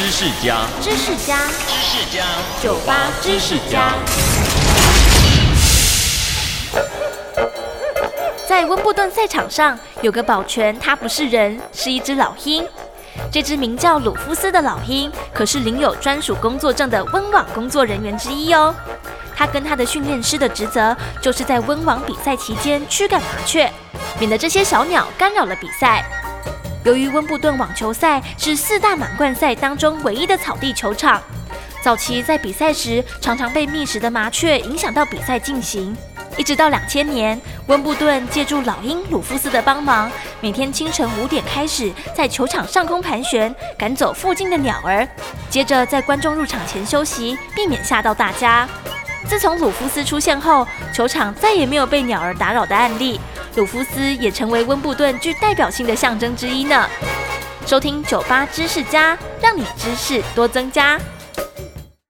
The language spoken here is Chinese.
知识家，知识家，知识家，酒吧知识家。在温布顿赛场上，有个保全，他不是人，是一只老鹰。这只名叫鲁夫斯的老鹰，可是领有专属工作证的温网工作人员之一哦。他跟他的训练师的职责，就是在温网比赛期间驱赶麻雀，免得这些小鸟干扰了比赛。由于温布顿网球赛是四大满贯赛当中唯一的草地球场，早期在比赛时常常被觅食的麻雀影响到比赛进行。一直到两千年，温布顿借助老鹰鲁夫斯的帮忙，每天清晨五点开始在球场上空盘旋，赶走附近的鸟儿，接着在观众入场前休息，避免吓到大家。自从鲁夫斯出现后，球场再也没有被鸟儿打扰的案例。鲁夫斯也成为温布顿具代表性的象征之一呢。收听酒吧知识家，让你知识多增加。